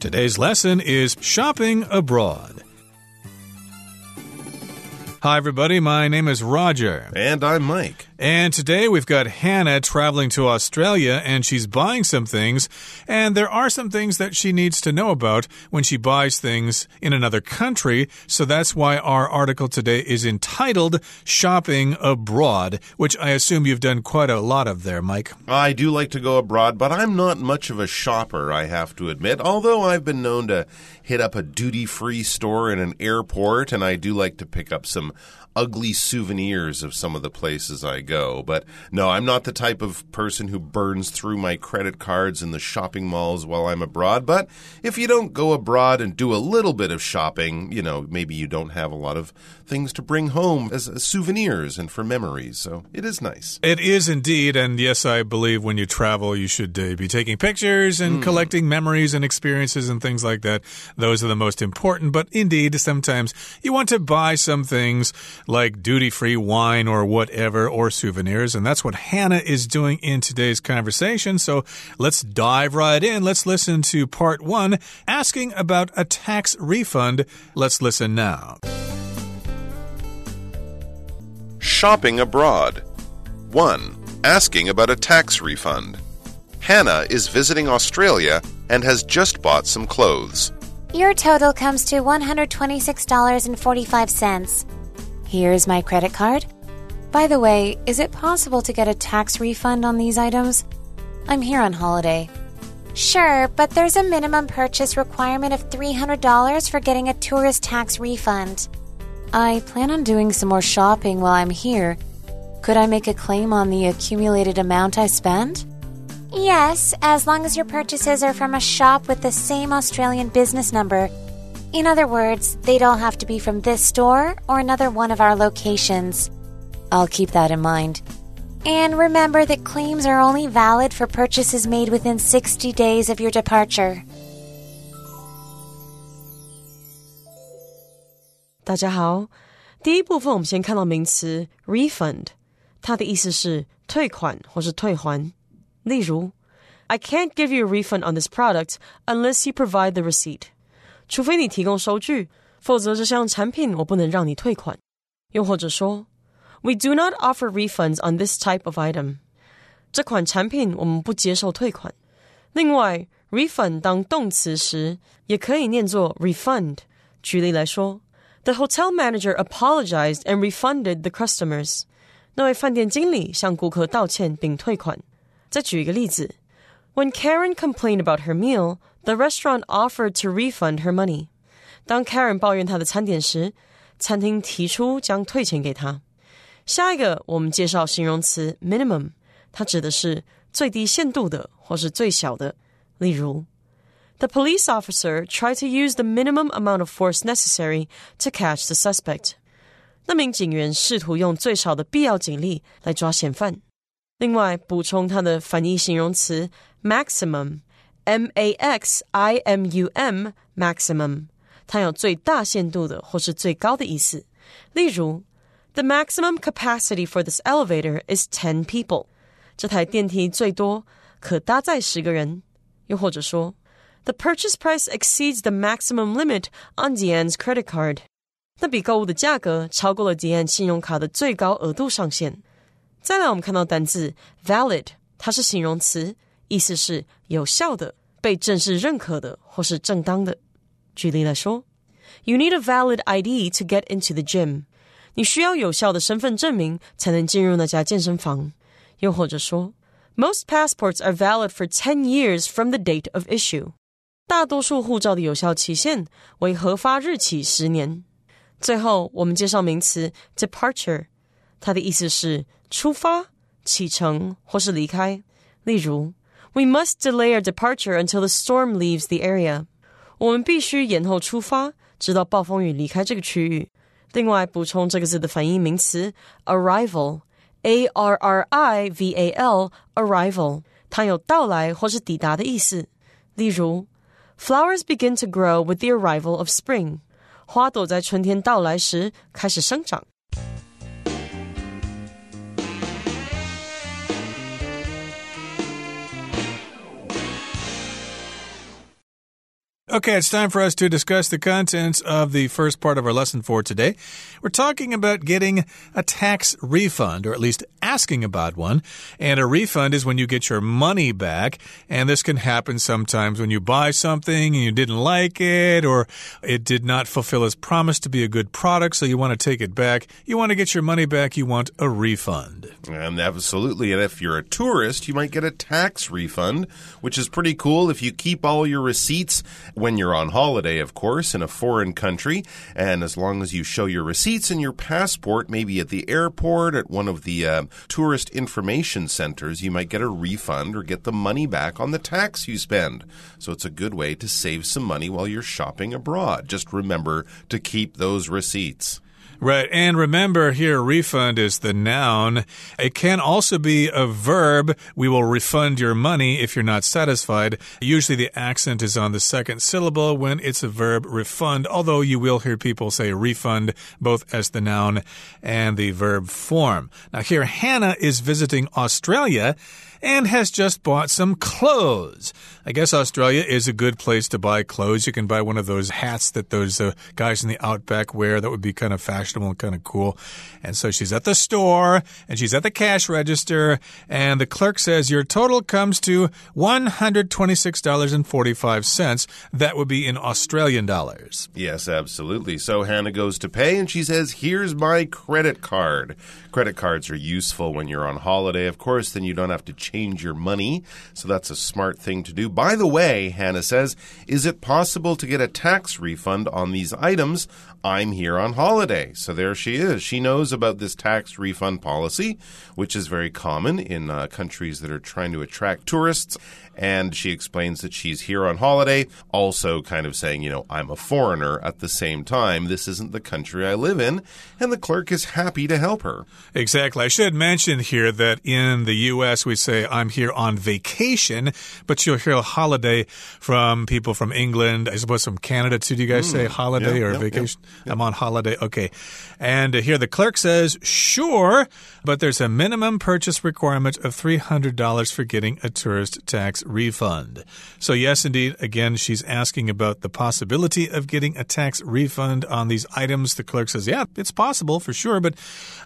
Today's lesson is shopping abroad. Hi, everybody. My name is Roger. And I'm Mike. And today we've got Hannah traveling to Australia and she's buying some things. And there are some things that she needs to know about when she buys things in another country. So that's why our article today is entitled Shopping Abroad, which I assume you've done quite a lot of there, Mike. I do like to go abroad, but I'm not much of a shopper, I have to admit. Although I've been known to hit up a duty free store in an airport, and I do like to pick up some ugly souvenirs of some of the places I go. But no, I'm not the type of person who burns through my credit cards in the shopping malls while I'm abroad. But if you don't go abroad and do a little bit of shopping, you know, maybe you don't have a lot of things to bring home as, souvenirs and for memories. So it is nice. It is indeed. And yes, I believe when you travel, you should uh, be taking pictures and mm. collecting memories and experiences and things like that. Those are the most important. But indeed, sometimes you want to buy some things like duty free wine or whatever, or souvenirs. And that's what Hannah is doing in today's conversation. So let's dive right in. Let's listen to part one asking about a tax refund. Let's listen now. Shopping abroad. 1. Asking about a tax refund. Hannah is visiting Australia and has just bought some clothes. Your total comes to $126.45. Here's my credit card. By the way, is it possible to get a tax refund on these items? I'm here on holiday. Sure, but there's a minimum purchase requirement of $300 for getting a tourist tax refund. I plan on doing some more shopping while I'm here. Could I make a claim on the accumulated amount I spend? Yes, as long as your purchases are from a shop with the same Australian business number in other words, they'd all have to be from this store or another one of our locations. I'll keep that in mind. And remember that claims are only valid for purchases made within 60 days of your departure. 大家好，第一部分我们先看到名词 refund，它的意思是退款或是退还。例如，I can't give you a refund on this product unless you provide the receipt。 除非你提供收据，否则这项产品我不能让你退款。又或者说，We do not offer refunds on this type of item。这款产品我们不接受退款。另外，refund 当动词时也可以念作 refund。举例来说，The hotel manager apologized and refunded the customers。那位饭店经理向顾客道歉并退款。再举一个例子，When Karen complained about her meal。 The restaurant offered to refund her money. 当 Karen 抱怨她的餐点时，餐厅提出将退钱给她。下一个，我们介绍形容词 minimum，它指的是最低限度的或是最小的。例如，The police officer tried to use the minimum amount of force necessary to catch the suspect. 那名警员试图用最少的必要警力来抓嫌犯。另外，补充它的反义形容词 maximum。 M A X I M U M maximum，它有最大限度的或是最高的意思。例如，The maximum capacity for this elevator is ten people。这台电梯最多可搭载十个人。又或者说，The purchase price exceeds the maximum limit on Diane's credit card。那笔购物的价格超过了迪安信用卡的最高额度上限。再来，我们看到单字 valid，它是形容词， 意思是有效的。被正式认可的或是正当的。举例来说，You need a valid ID to get into the gym。你需要有效的身份证明才能进入那家健身房。又或者说，Most passports are valid for ten years from the date of issue。大多数护照的有效期限为核发日起十年。最后，我们介绍名词 departure，它的意思是出发、启程或是离开。例如 we must delay our departure until the storm leaves the area. 我们必须延后出发，直到暴风雨离开这个区域。另外，补充这个字的反义名词 arrival，a r r i v a l，arrival，它有到来或是抵达的意思。例如，flowers begin to grow with the arrival of spring，花朵在春天到来时开始生长。 Okay, it's time for us to discuss the contents of the first part of our lesson for today. We're talking about getting a tax refund, or at least asking about one. And a refund is when you get your money back. And this can happen sometimes when you buy something and you didn't like it, or it did not fulfill its promise to be a good product, so you want to take it back. You want to get your money back, you want a refund. And absolutely. And if you're a tourist, you might get a tax refund, which is pretty cool if you keep all your receipts when you're on holiday, of course, in a foreign country. And as long as you show your receipts and your passport, maybe at the airport, at one of the uh, tourist information centers, you might get a refund or get the money back on the tax you spend. So it's a good way to save some money while you're shopping abroad. Just remember to keep those receipts. Right. And remember here, refund is the noun. It can also be a verb. We will refund your money if you're not satisfied. Usually the accent is on the second syllable when it's a verb refund, although you will hear people say refund both as the noun and the verb form. Now here, Hannah is visiting Australia and has just bought some clothes. I guess Australia is a good place to buy clothes. You can buy one of those hats that those uh, guys in the outback wear. That would be kind of fashionable and kind of cool. And so she's at the store and she's at the cash register, and the clerk says your total comes to $126.45. That would be in Australian dollars. Yes, absolutely. So Hannah goes to pay and she says, Here's my credit card. Credit cards are useful when you're on holiday, of course, then you don't have to change your money. So that's a smart thing to do. By the way, Hannah says, Is it possible to get a tax refund on these items? I'm here on holiday. So there she is. She knows about this tax refund policy, which is very common in uh, countries that are trying to attract tourists. And she explains that she's here on holiday, also kind of saying, you know, I'm a foreigner at the same time. This isn't the country I live in. And the clerk is happy to help her. Exactly. I should mention here that in the U.S., we say, I'm here on vacation, but you'll hear a holiday from people from England, I suppose from Canada too. Do you guys mm, say holiday yeah, or yeah, vacation? yeah, I'm on holiday. Okay. And here the clerk says, sure, but there's a minimum purchase requirement of $300 for getting a tourist tax refund. So, yes, indeed, again, she's asking about the possibility of getting a tax refund on these items. The clerk says, yeah, it's possible for sure, but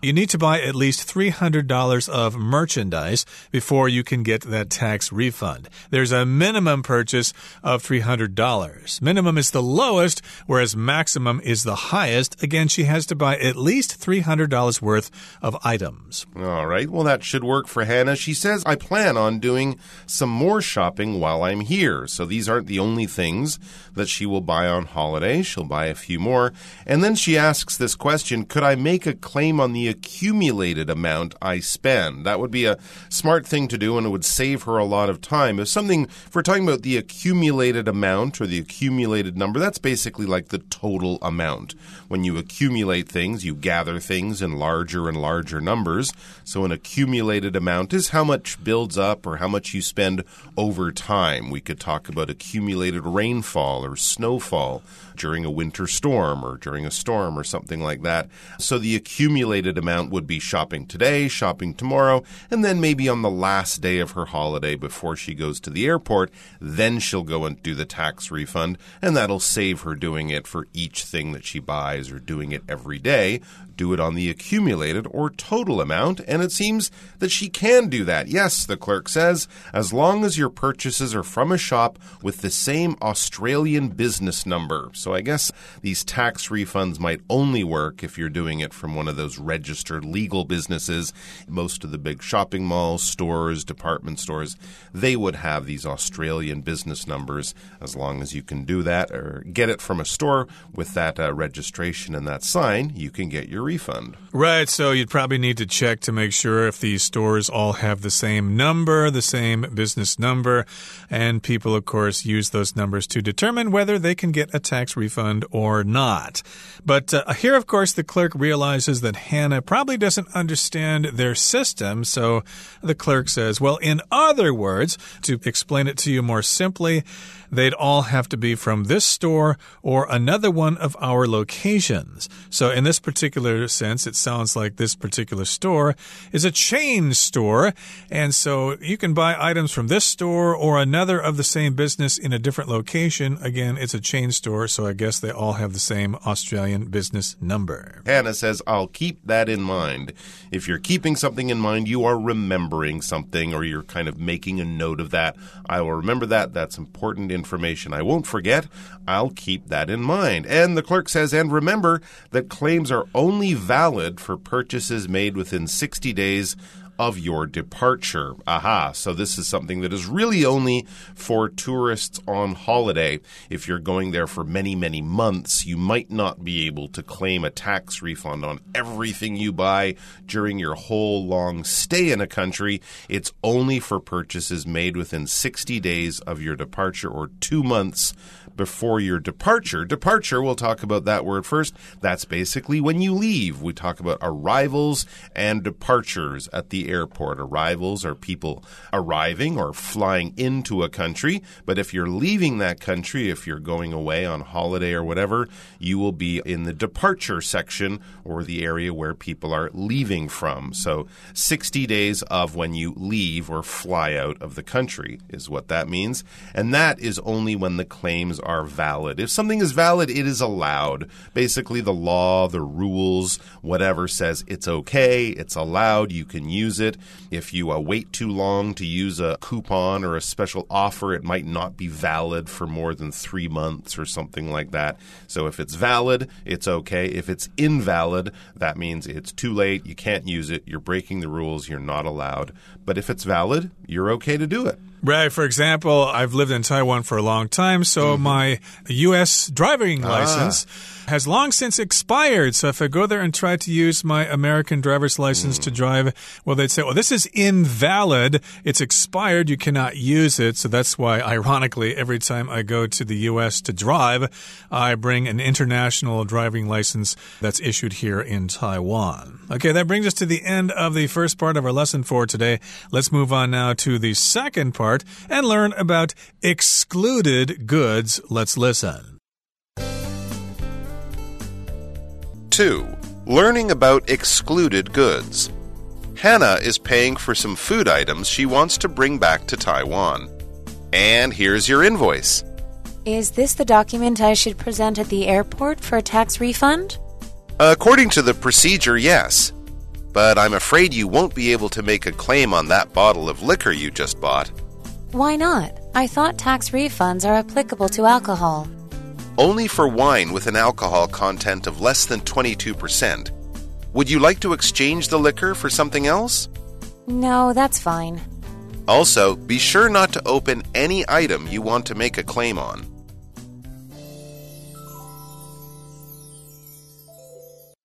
you need to buy at least $300 of merchandise before you can get that tax refund. There's a minimum purchase of $300. Minimum is the lowest, whereas maximum is the highest. Again, she has to buy at least $300 worth of items. All right. Well, that should work for Hannah. She says, I plan on doing some more shopping while I'm here. So these aren't the only things that she will buy on holiday. She'll buy a few more. And then she asks this question Could I make a claim on the accumulated amount I spend? That would be a smart thing to do and it would save her a lot of time. If something, if we're talking about the accumulated amount or the accumulated number, that's basically like the total amount. When you accumulate things, you gather things in larger and larger numbers. So an accumulated amount is how much builds up or how much you spend over time. We could talk about accumulated rainfall or snowfall during a winter storm or during a storm or something like that. So the accumulated amount would be shopping today, shopping tomorrow, and then maybe on the last day of her holiday before she goes to the airport, then she'll go and do the tax refund, and that'll save her doing it for each thing that she buys or doing it every day do it on the accumulated or total amount, and it seems that she can do that. Yes, the clerk says, as long as your purchases are from a shop with the same Australian business number. So I guess these tax refunds might only work if you're doing it from one of those registered legal businesses. Most of the big shopping malls, stores, department stores, they would have these Australian business numbers as long as you can do that or get it from a store with that uh, registration and that sign, you can get your refund. Right. So you'd probably need to check to make sure if these stores all have the same number, the same business number. And people, of course, use those numbers to determine whether they can get a tax refund or not. But uh, here, of course, the clerk realizes that Hannah probably doesn't understand their system. So the clerk says, well, in other words, to explain it to you more simply, they'd all have to be from this store or another one of our locations. So in this particular sense, it sounds like this particular store is a chain store. And so you can buy items from this store or another of the same business in a different location. Again, it's a chain store, so I guess they all have the same Australian business number. Hannah says, I'll keep that in mind. If you're keeping something in mind, you are remembering something or you're kind of making a note of that. I will remember that. That's important. I won't forget. I'll keep that in mind. And the clerk says, and remember that claims are only valid for purchases made within 60 days of your departure. Aha. So this is something that is really only for tourists on holiday. If you're going there for many, many months, you might not be able to claim a tax refund on everything you buy during your whole long stay in a country. It's only for purchases made within 60 days of your departure or two months before your departure. Departure, we'll talk about that word first. That's basically when you leave. We talk about arrivals and departures at the airport. Arrivals are people arriving or flying into a country, but if you're leaving that country, if you're going away on holiday or whatever, you will be in the departure section or the area where people are leaving from. So 60 days of when you leave or fly out of the country is what that means. And that is only when the claims are valid. If something is valid, it is allowed. Basically, the law, the rules, whatever says it's okay, it's allowed, you can use it. If you uh, wait too long to use a coupon or a special offer, it might not be valid for more than three months or something like that. So if it's valid, it's okay. If it's invalid, that means it's too late, you can't use it, you're breaking the rules, you're not allowed. But if it's valid, you're okay to do it. Right. For example, I've lived in Taiwan for a long time, so Mm-hmm. my U.S. driving Ah. license has long since expired. So if I go there and try to use my American driver's license Mm. to drive, well, they'd say, well, this is invalid. It's expired. You cannot use it. So that's why, ironically, every time I go to the U.S. to drive, I bring an international driving license that's issued here in Taiwan. Okay, that brings us to the end of the first part of our lesson for today. Let's move on now to the second part and learn about excluded goods. Let's listen. 2. Learning about excluded goods. Hannah is paying for some food items she wants to bring back to Taiwan. And here's your invoice. Is this the document I should present at the airport for a tax refund? According to the procedure, yes. But I'm afraid you won't be able to make a claim on that bottle of liquor you just bought. Why not? I thought tax refunds are applicable to alcohol. Only for wine with an alcohol content of less than 22%. Would you like to exchange the liquor for something else? No, that's fine. Also, be sure not to open any item you want to make a claim on.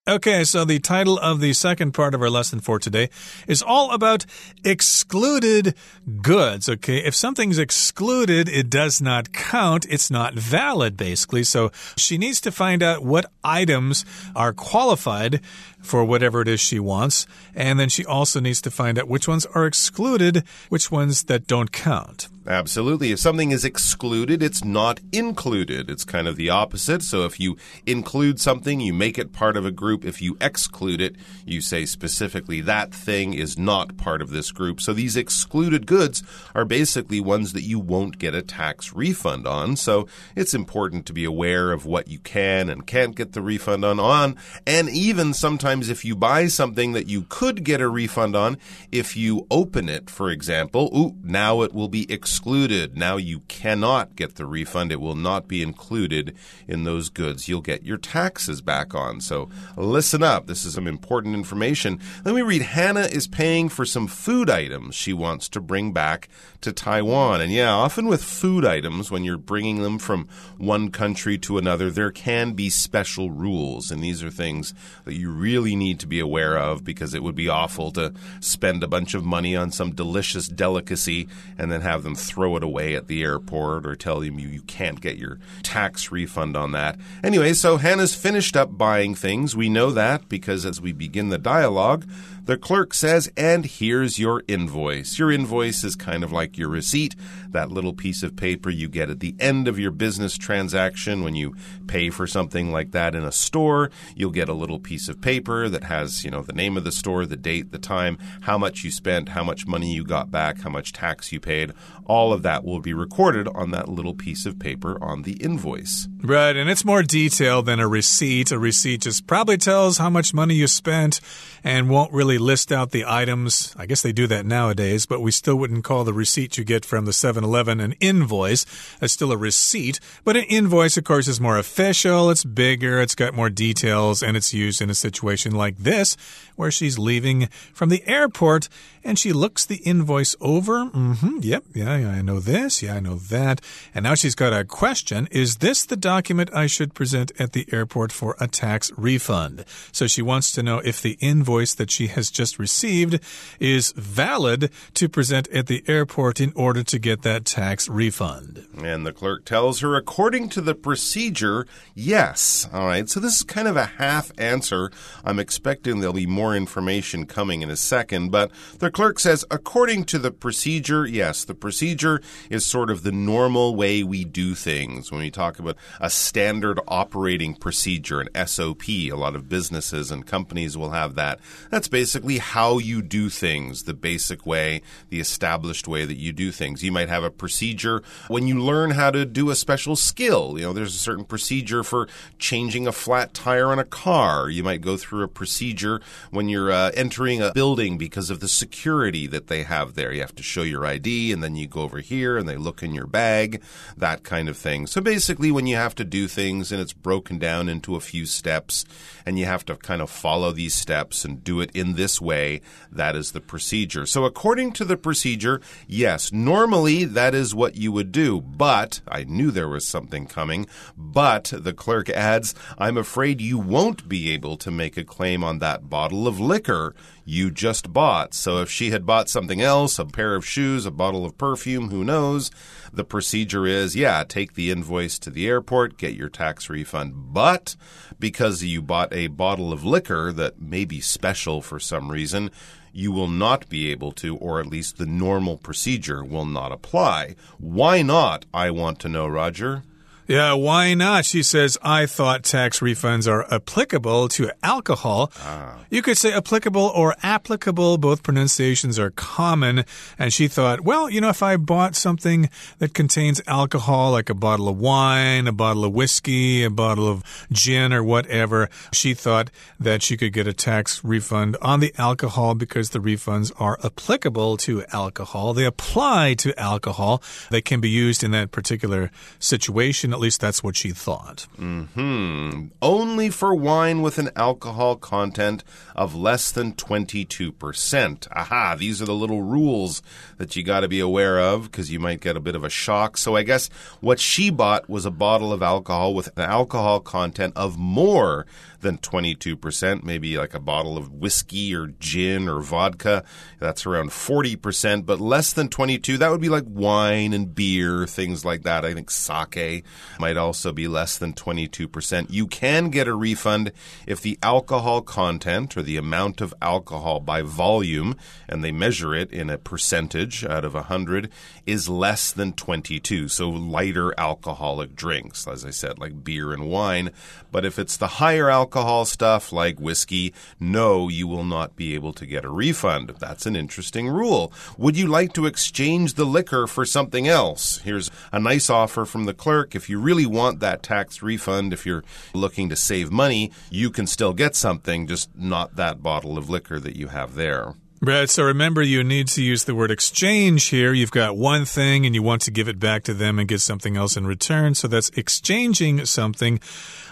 Okay, so the title of the second part of our lesson for today is all about excluded goods. Okay, if something's excluded, it does not count. It's not valid, basically. So she needs to find out what items are qualified for whatever it is she wants. And then she also needs to find out which ones are excluded, which ones that don't count. Absolutely. If something is excluded, it's not included. It's kind of the opposite. So if you include something, you make it part of a group. If you exclude it, you say specifically that thing is not part of this group. So these excluded goods are basically ones that you won't get a tax refund on. So it's important to be aware of what you can and can't get the refund on on. And even sometimes if you buy something that you could get a refund on, if you open it, for example, ooh, now it will be excluded excluded. Now you cannot get the refund. It will not be included in those goods you'll get your taxes back on. So listen up. This is some important information. Let me read Hannah is paying for some food items she wants to bring back to Taiwan. And yeah, often with food items, when you're bringing them from one country to another, there can be special rules. And these are things that you really need to be aware of because it would be awful to spend a bunch of money on some delicious delicacy and then have them throw it away at the airport or tell them you, you can't get your tax refund on that. Anyway, so Hannah's finished up buying things. We know that because as we begin the dialogue, the clerk says, and here's your invoice. Your invoice is kind of like your receipt, that little piece of paper you get at the end of your business transaction when you pay for something like that in a store. You'll get a little piece of paper that has, you know, the name of the store, the date, the time, how much you spent, how much money you got back, how much tax you paid. All of that will be recorded on that little piece of paper on the invoice. Right, and it's more detailed than a receipt. A receipt just probably tells how much money you spent and won't really list out the items. I guess they do that nowadays, but we still wouldn't call the receipt you get from the 7 Eleven an invoice. It's still a receipt, but an invoice, of course, is more official, it's bigger, it's got more details, and it's used in a situation like this, where she's leaving from the airport and she looks the invoice over. Mm -hmm, yep, yeah, yeah, I know this, yeah, I know that. And now she's got a question Is this the document I should present at the airport for a tax refund? So she wants to know if the invoice that she has just received is valid to present at the airport in order to get that tax refund. And the clerk tells her, according to the procedure, yes. All right, so this is kind of a half answer. I'm expecting there'll be more information coming in a second, but the clerk says, according to the procedure, yes, the procedure is sort of the normal way we do things. When we talk about a standard operating procedure, an SOP, a lot of businesses and companies will have that. That's basically how you do things, the basic way, the established way that you do things. You might have a procedure when you learn how to do a special skill. You know, there's a certain procedure for changing a flat tire on a car. You might go through a procedure when you're uh, entering a building because of the security security that they have there. You have to show your ID and then you go over here and they look in your bag, that kind of thing. So basically, when you have to do things and it's broken down into a few steps and you have to kind of follow these steps and do it in this way, that is the procedure. So according to the procedure, yes, normally that is what you would do, but I knew there was something coming. But the clerk adds, I'm afraid you won't be able to make a claim on that bottle of liquor you just bought. So if she had bought something else, a pair of shoes, a bottle of perfume, who knows? The procedure is, yeah, take the invoice to the airport, get your tax refund. But because you bought a bottle of liquor that may be special for some reason, you will not be able to, or at least the normal procedure will not apply. Why not? I want to know, Roger. Yeah, why not? She says, I thought tax refunds are applicable to alcohol. Ah. You could say applicable or applicable. Both pronunciations are common. And she thought, well, you know, if I bought something that contains alcohol, like a bottle of wine, a bottle of whiskey, a bottle of gin, or whatever, she thought that she could get a tax refund on the alcohol because the refunds are applicable to alcohol. They apply to alcohol. They can be used in that particular situation at least that's what she thought. Mm hmm. Only for wine with an alcohol content of less than 22%. Aha, these are the little rules that you got to be aware of because you might get a bit of a shock. So I guess what she bought was a bottle of alcohol with an alcohol content of more than 22%, maybe like a bottle of whiskey or gin or vodka. That's around 40%, but less than 22, that would be like wine and beer, things like that. I think sake might also be less than 22%. You can get a refund if the alcohol content or the amount of alcohol by volume, and they measure it in a percentage out of 100, is less than 22. So lighter alcoholic drinks, as I said, like beer and wine. But if it's the higher alcohol, stuff like whiskey, no, you will not be able to get a refund. That's an interesting rule. Would you like to exchange the liquor for something else? Here's a nice offer from the clerk. If you really want that tax refund, if you're looking to save money, you can still get something, just not that bottle of liquor that you have there. Right. So remember, you need to use the word exchange here. You've got one thing and you want to give it back to them and get something else in return. So that's exchanging something.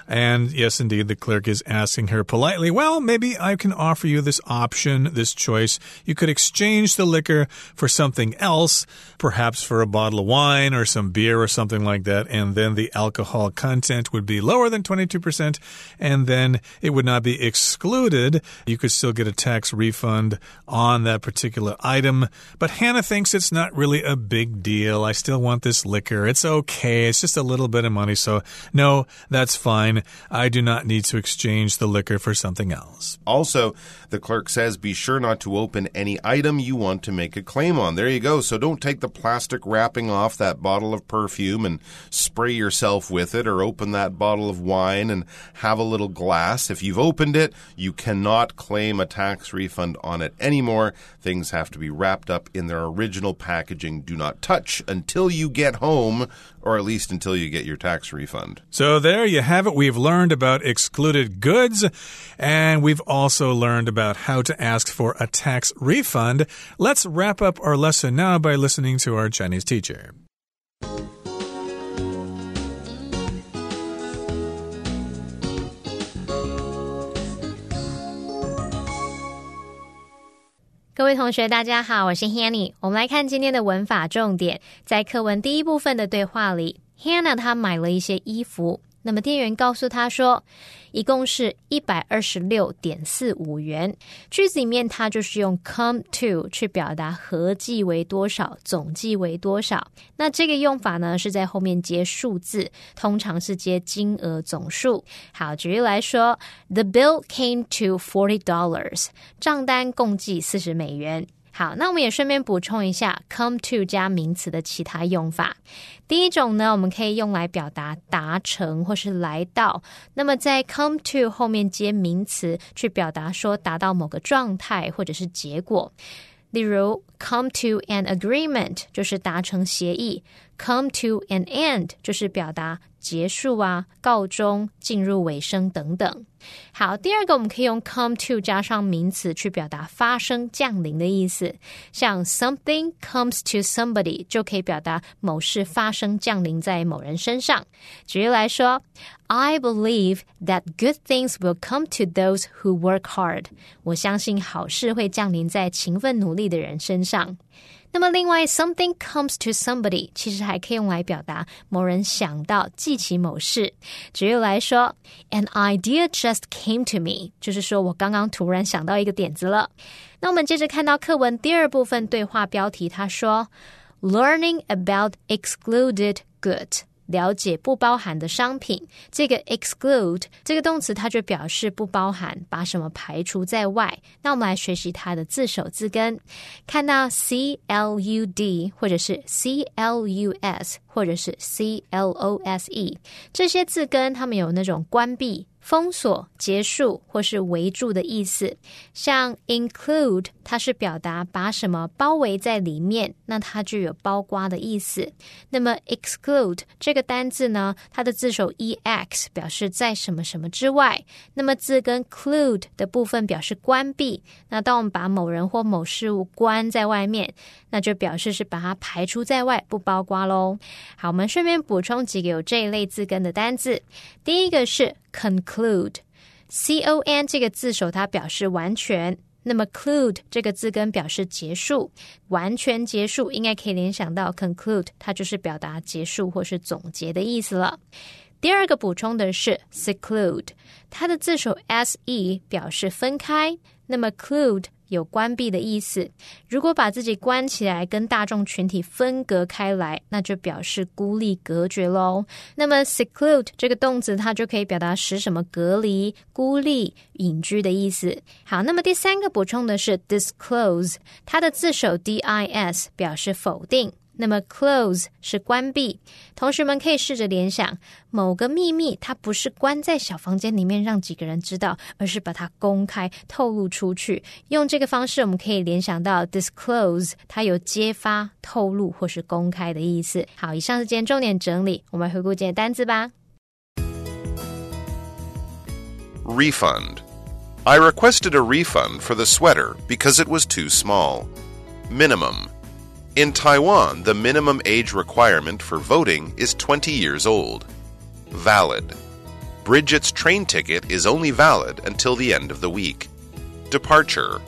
And yes, indeed, the clerk is asking her politely, well, maybe I can offer you this option, this choice. You could exchange the liquor for something else, perhaps for a bottle of wine or some beer or something like that. And then the alcohol content would be lower than 22%. And then it would not be excluded. You could still get a tax refund on that particular item. But Hannah thinks it's not really a big deal. I still want this liquor. It's okay. It's just a little bit of money. So, no, that's fine. I do not need to exchange the liquor for something else. Also, the clerk says be sure not to open any item you want to make a claim on. There you go. So don't take the plastic wrapping off that bottle of perfume and spray yourself with it, or open that bottle of wine and have a little glass. If you've opened it, you cannot claim a tax refund on it anymore. Things have to be wrapped up in their original packaging. Do not touch until you get home, or at least until you get your tax refund. So there you have it. We've learned about excluded goods, and we've also learned about how to ask for a tax refund. Let's wrap up our lesson now by listening to our Chinese teacher. 各位同学，大家好，我是 Hanny。我们来看今天的文法重点，在课文第一部分的对话里，Hannah 她买了一些衣服。那么店员告诉他说，一共是一百二十六点四五元。句子里面它就是用 come to 去表达合计为多少，总计为多少。那这个用法呢是在后面接数字，通常是接金额总数。好，举例来说，The bill came to forty dollars，账单共计四十美元。好，那我们也顺便补充一下，come to 加名词的其他用法。第一种呢，我们可以用来表达达成或是来到。那么在 come to 后面接名词，去表达说达到某个状态或者是结果。例如，come to an agreement 就是达成协议，come to an end 就是表达。结束啊，告终，进入尾声等等。好，第二个我们可以用 come to 加上名词去表达发生、降临的意思，像 something comes to somebody 就可以表达某事发生、降临在某人身上。举例来说，I believe that good things will come to those who work hard。我相信好事会降临在勤奋努力的人身上。那么，另外，something comes to somebody，其实还可以用来表达某人想到、记起某事。举例来说，an idea just came to me，就是说我刚刚突然想到一个点子了。那我们接着看到课文第二部分对话标题，他说，learning about excluded good。 了解不包含的商品，这个 exclude 这个动词，它就表示不包含，把什么排除在外。那我们来学习它的字首字根，看到 c l u d 或者是 c l u s 或者是 c l o s e 这些字根，它们有那种关闭。封锁、结束或是围住的意思，像 include，它是表达把什么包围在里面，那它就有包括的意思。那么 exclude 这个单字呢，它的字首 e x 表示在什么什么之外，那么字根 clude 的部分表示关闭。那当我们把某人或某事物关在外面，那就表示是把它排除在外，不包括喽。好，我们顺便补充几个有这一类字根的单字，第一个是。Conclude，c o n 这个字首它表示完全，那么 clude 这个字根表示结束，完全结束，应该可以联想到 conclude，它就是表达结束或是总结的意思了。第二个补充的是 seclude，它的字首 s e 表示分开，那么 clude。有关闭的意思。如果把自己关起来，跟大众群体分隔开来，那就表示孤立隔绝喽。那么 seclude 这个动词，它就可以表达使什么隔离、孤立、隐居的意思。好，那么第三个补充的是 disclose，它的字首 d i s 表示否定。那么，close 是关闭。同学们可以试着联想，某个秘密，它不是关在小房间里面让几个人知道，而是把它公开透露出去。用这个方式，我们可以联想到 disclose，它有揭发、透露或是公开的意思。好，以上是今天重点整理，我们回顾今天单词吧。Refund. I requested a refund for the sweater because it was too small. Minimum. In Taiwan, the minimum age requirement for voting is 20 years old. Valid. Bridget's train ticket is only valid until the end of the week. Departure.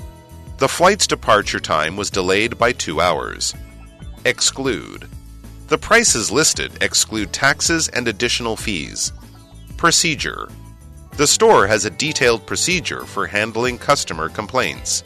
The flight's departure time was delayed by two hours. Exclude. The prices listed exclude taxes and additional fees. Procedure. The store has a detailed procedure for handling customer complaints.